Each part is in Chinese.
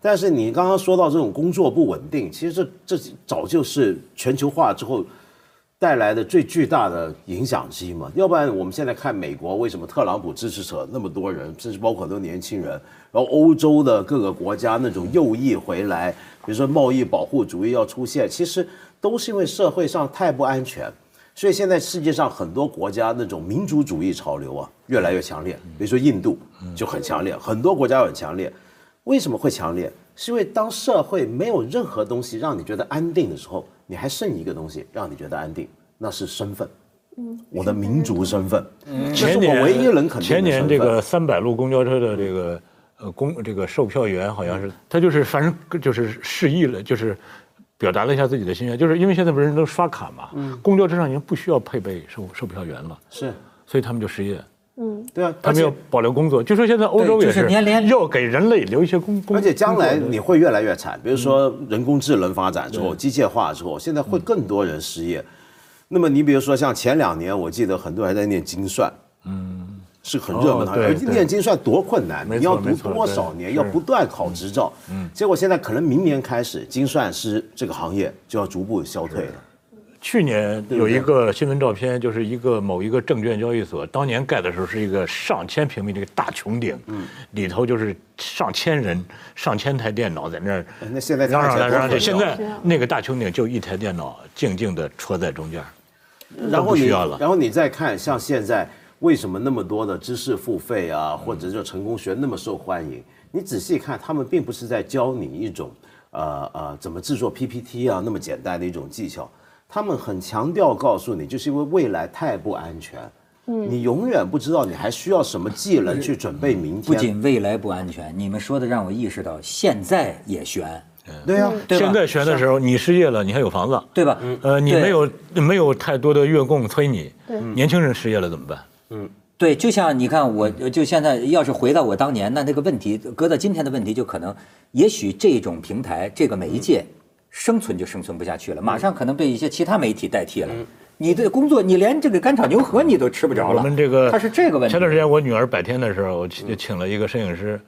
但是你刚刚说到这种工作不稳定，其实这这早就是全球化之后带来的最巨大的影响之一嘛。要不然我们现在看美国为什么特朗普支持者那么多人，甚至包括很多年轻人，然后欧洲的各个国家那种右翼回来，比如说贸易保护主义要出现，其实都是因为社会上太不安全。所以现在世界上很多国家那种民族主义潮流啊越来越强烈，比如说印度就很强烈，很多国家很强烈。为什么会强烈？是因为当社会没有任何东西让你觉得安定的时候，你还剩一个东西让你觉得安定，那是身份。嗯，我的民族身份，这是我唯一能肯定前年这个三百路公交车的这个呃公这个售票员好像是他就是反正就是示意了，就是表达了一下自己的心愿，就是因为现在不是人都刷卡嘛，公交车上已经不需要配备售售票员了，是，所以他们就失业，对啊，他没有保留工作。就说现在欧洲也是要给人类留一些工工，而且将来你会越来越惨，比如说人工智能发展之后，机械化之后，现在会更多人失业。那么你比如说像前两年，我记得很多人还在念精算，嗯，是很热门的哦对而对念精算多困难，你要读多少年，要不断考执照，嗯，结果现在可能明年开始，精算师这个行业就要逐步消退了。去年有一个新闻照片，就是一个某一个证券交易所，当年盖的时候是一个上千平米的一个大穹顶，里头就是上千人、上千台电脑在那儿那现在嚷嚷来嚷去。看起来多现在那个大穹顶就一台电脑静静地戳在中间，然后需要了然后你再看，像现在为什么那么多的知识付费啊，或者就成功学那么受欢迎？你仔细看，他们并不是在教你一种呃呃怎么制作 PPT 啊那么简单的一种技巧，他们很强调告诉你，就是因为未来太不安全。你永远不知道你还需要什么技能去准备明天。不。仅未来不安全，你们说的让我意识到现在也悬，对啊，对吧？现在悬的时候，你失业了，你还有房子，对吧？呃，你没有没有太多的月供催你，年轻人失业了怎么办？嗯。对，就像你看我，就现在要是回到我当年，那那个问题，搁到今天的问题，就可能，也许这种平台、这个媒介，生存就生存不下去了，马上可能被一些其他媒体代替了。你的工作，你连这个干炒牛河你都吃不着了。我们这个它是这个问题。前段时间我女儿百天的时候，我请请了一个摄影师，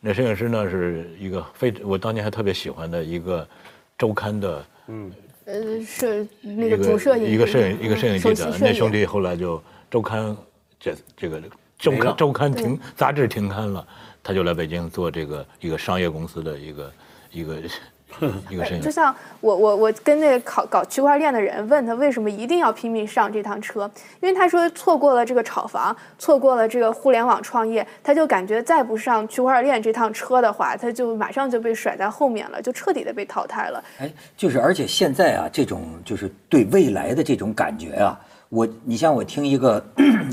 那摄影师呢是一个非我当年还特别喜欢的一个周刊的嗯。呃，摄那个主摄影一个摄影一个摄影记者，那兄弟弟后来就周刊这这个周刊周刊停杂志停刊了，他就来北京做这个一个商业公司的一个一个 一个摄影就像我我我跟那个搞搞区块链的人问他为什么一定要拼命上这趟车，因为他说错过了这个炒房，错过了这个互联网创业，他就感觉再不上区块链这趟车的话，他就马上就被甩在后面了，就彻底的被淘汰了。哎，就是而且现在啊，这种就是对未来的这种感觉啊，我你像我听一个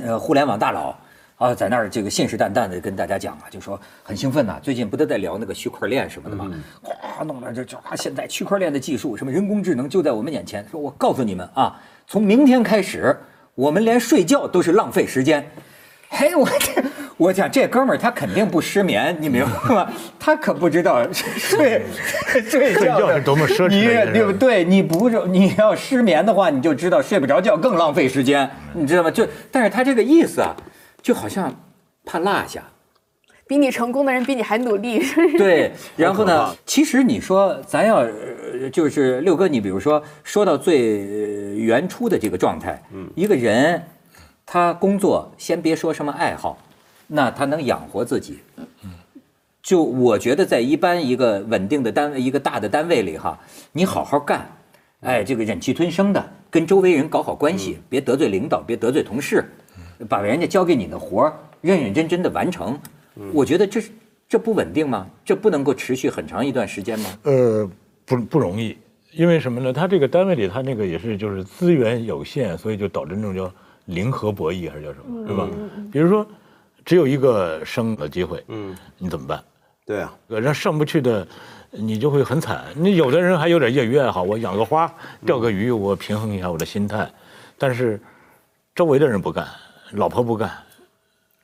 呃互联网大佬啊，在那儿这个信誓旦旦的跟大家讲啊，就说很兴奋呐、最近不都在聊那个区块链什么的吗？哗、弄了这这啊，现在区块链的技术，什么人工智能就在我们眼前。说我告诉你们啊，从明天开始，我们连睡觉都是浪费时间。嘿，我这我讲这哥们儿他肯定不失眠，你明白吗？他可不知道睡 睡觉是多么奢侈你对不对？你不是你要失眠的话，你就知道睡不着觉更浪费时间，你知道吗？就但是他这个意思啊，就好像怕落下。比你成功的人比你还努力，对，然后呢？其实你说咱要呃就是六哥，你比如说说到最呃原初的这个状态，一个人他工作先别说什么爱好，那他能养活自己。就我觉得在一般一个稳定的单位、一个大的单位里哈，你好好干，哎，这个忍气吞声的，跟周围人搞好关系，别得罪领导，别得罪同事，把人家交给你的活儿认认真真的完成。我觉得这是这不稳定吗？这不能够持续很长一段时间吗？呃，不不容易，因为什么呢？他这个单位里，他那个也是就是资源有限，所以就导致那种叫零和博弈还是叫什么，是吧？比如说，只有一个升的机会，嗯，你怎么办？对啊，呃让上不去的，你就会很惨。你有的人还有点业余爱好，我养个花，钓个鱼，我平衡一下我的心态。但是周围的人不干，老婆不干，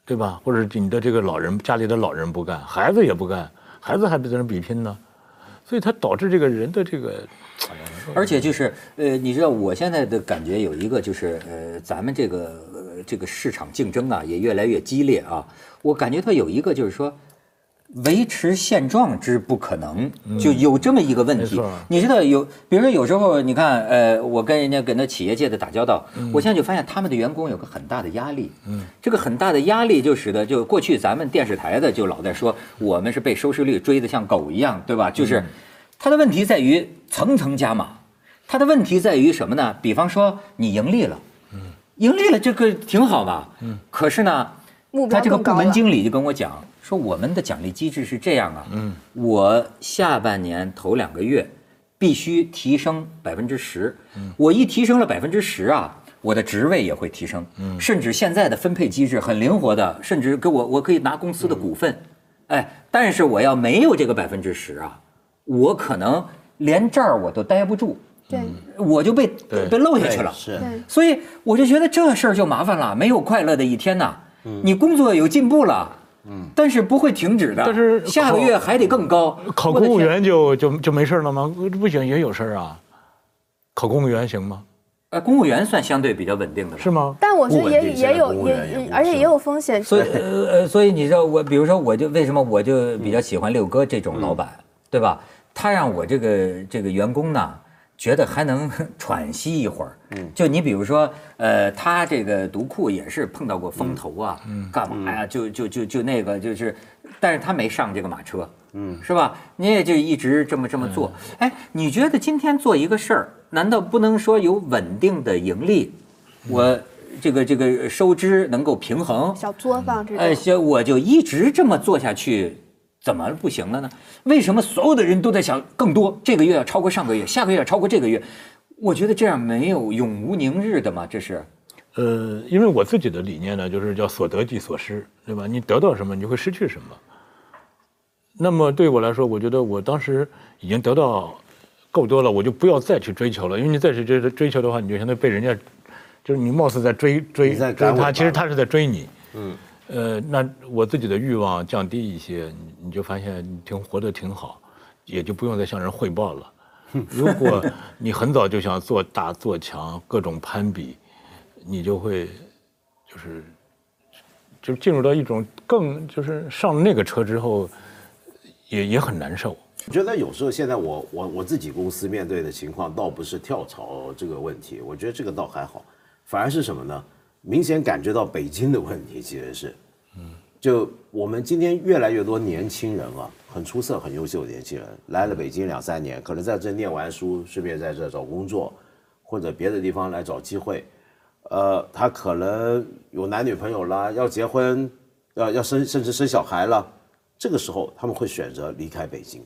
对吧？或者你的这个老人家里的老人不干，孩子也不干，孩子还在那比拼呢，所以它导致这个人的这个，而且就是呃，你知道我现在的感觉有一个就是呃，咱们这个呃这个市场竞争啊也越来越激烈啊。我感觉到有一个就是说，维持现状之不可能，就有这么一个问题。你知道有，比如说有时候你看，呃，我跟人家跟那企业界的打交道，嗯我现在就发现他们的员工有个很大的压力。嗯，这个很大的压力就使得就过去咱们电视台的就老在说我们是被收视率追得像狗一样，对吧？嗯就是他的问题在于层层加码，他的问题在于什么呢？比方说你盈利了，嗯盈利了这个挺好吧？嗯，可是呢，目标他这个部门。经理就跟我讲说，我们的奖励机制是这样啊，嗯，我下半年头两个月必须提升百分之十，我一提升了百分之十啊，我的职位也会提升，嗯，甚至现在的分配机制很灵活的，甚至给我我可以拿公司的股份，哎，但是我要没有这个百分之十啊，我可能连这儿我都待不住，对。我就被被漏下去了，是，所以我就觉得这事儿就麻烦了，没有快乐的一天呐。你工作有进步了，嗯，但是不会停止的。但是下个月还得更高。考公务员就就就没事了吗？不行，也有事儿啊。考公务员行吗？呃，公务员算相对比较稳定的了。是吗？但我觉得也也有也也而且也有风险。所以呃呃，所以你知道我，比如说我就为什么我就比较喜欢六哥这种老板，对吧？他让我这个这个员工呢，觉得还能 喘息一会儿。嗯，就你比如说，呃，他这个读库也是碰到过风头啊，干嘛呀？就就就就那个就是，但是他没上这个马车。嗯，是吧？你也就一直这么这么做。哎，你觉得今天做一个事儿，难道不能说有稳定的盈利？我这个这个收支能够平衡，小作坊这哎，种，行，我就一直这么做下去，怎么不行了呢？为什么所有的人都在想更多？这个月要超过上个月，下个月要超过这个月？我觉得这样没有永无宁日的嘛，这是。呃，因为我自己的理念呢，就是叫所得即所失，对吧？你得到什么，你就会失去什么。那么对我来说，我觉得我当时已经得到够多了，我就不要再去追求了，因为你再去追追求的话，你就相当于被人家，就是你貌似在追追追他，其实他是在追你。嗯。呃，那我自己的欲望降低一些，你你就发现你挺活得挺好，也就不用再向人汇报了。如果你很早就想做大做强，各种攀比，你就会就是就进入到一种更就是上了那个车之后，也也很难受。我觉得有时候现在我我我自己公司面对的情况，倒不是跳槽这个问题，我觉得这个倒还好，反而是什么呢？明显感觉到北京的问题其实是，嗯，就我们今天越来越多年轻人啊，很出色、很优秀的年轻人来了北京两三年，可能在这念完书，顺便在这找工作，或者别的地方来找机会，呃，他可能有男女朋友啦，要结婚，要要生，甚至生小孩了，这个时候他们会选择离开北京。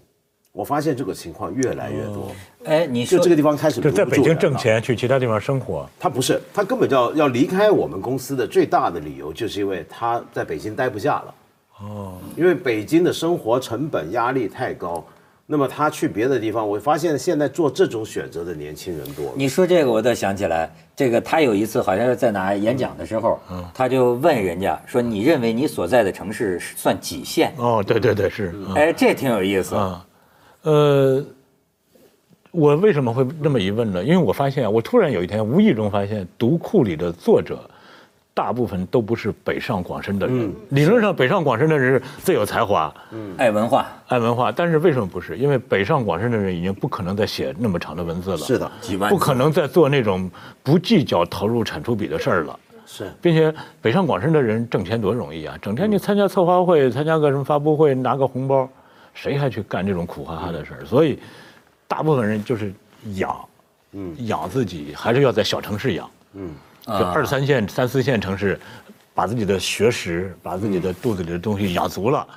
我发现这个情况越来越多，哎，你说就这个地方开始就在北京。挣钱，去其他地方生活。他不是，他根本就要要离开我们公司的最大的理由，就是因为他在北京待不下了。哦，因为北京的生活成本压力太高，那么他去别的地方，我发现现在做这种选择的年轻人多了。你说这个，我倒想起来，这个他有一次好像是在哪演讲的时候，他就问人家说：“你认为你所在的城市算几线哦，对对对，是。？”哎，这挺有意思。啊，呃，我为什么会这么一问呢？因为我发现啊，我突然有一天无意中发现，读库里的作者，大部分都不是北上广深的人。理论上，北上广深的人是最有才华、爱文化，爱文化，但是为什么不是？因为北上广深的人已经不可能再写那么长的文字了，是的，几万不可能再做那种不计较投入产出比的事儿了。是并且北上广深的人挣钱多容易啊！整天你参加策划会、参加个什么发布会，拿个红包，谁还去干这种苦哈哈的事儿？所以，大部分人就是养，嗯，养自己，还是要在小城市养，嗯，就二三线、三四线城市，把自己的学识、把自己的肚子里的东西养足了，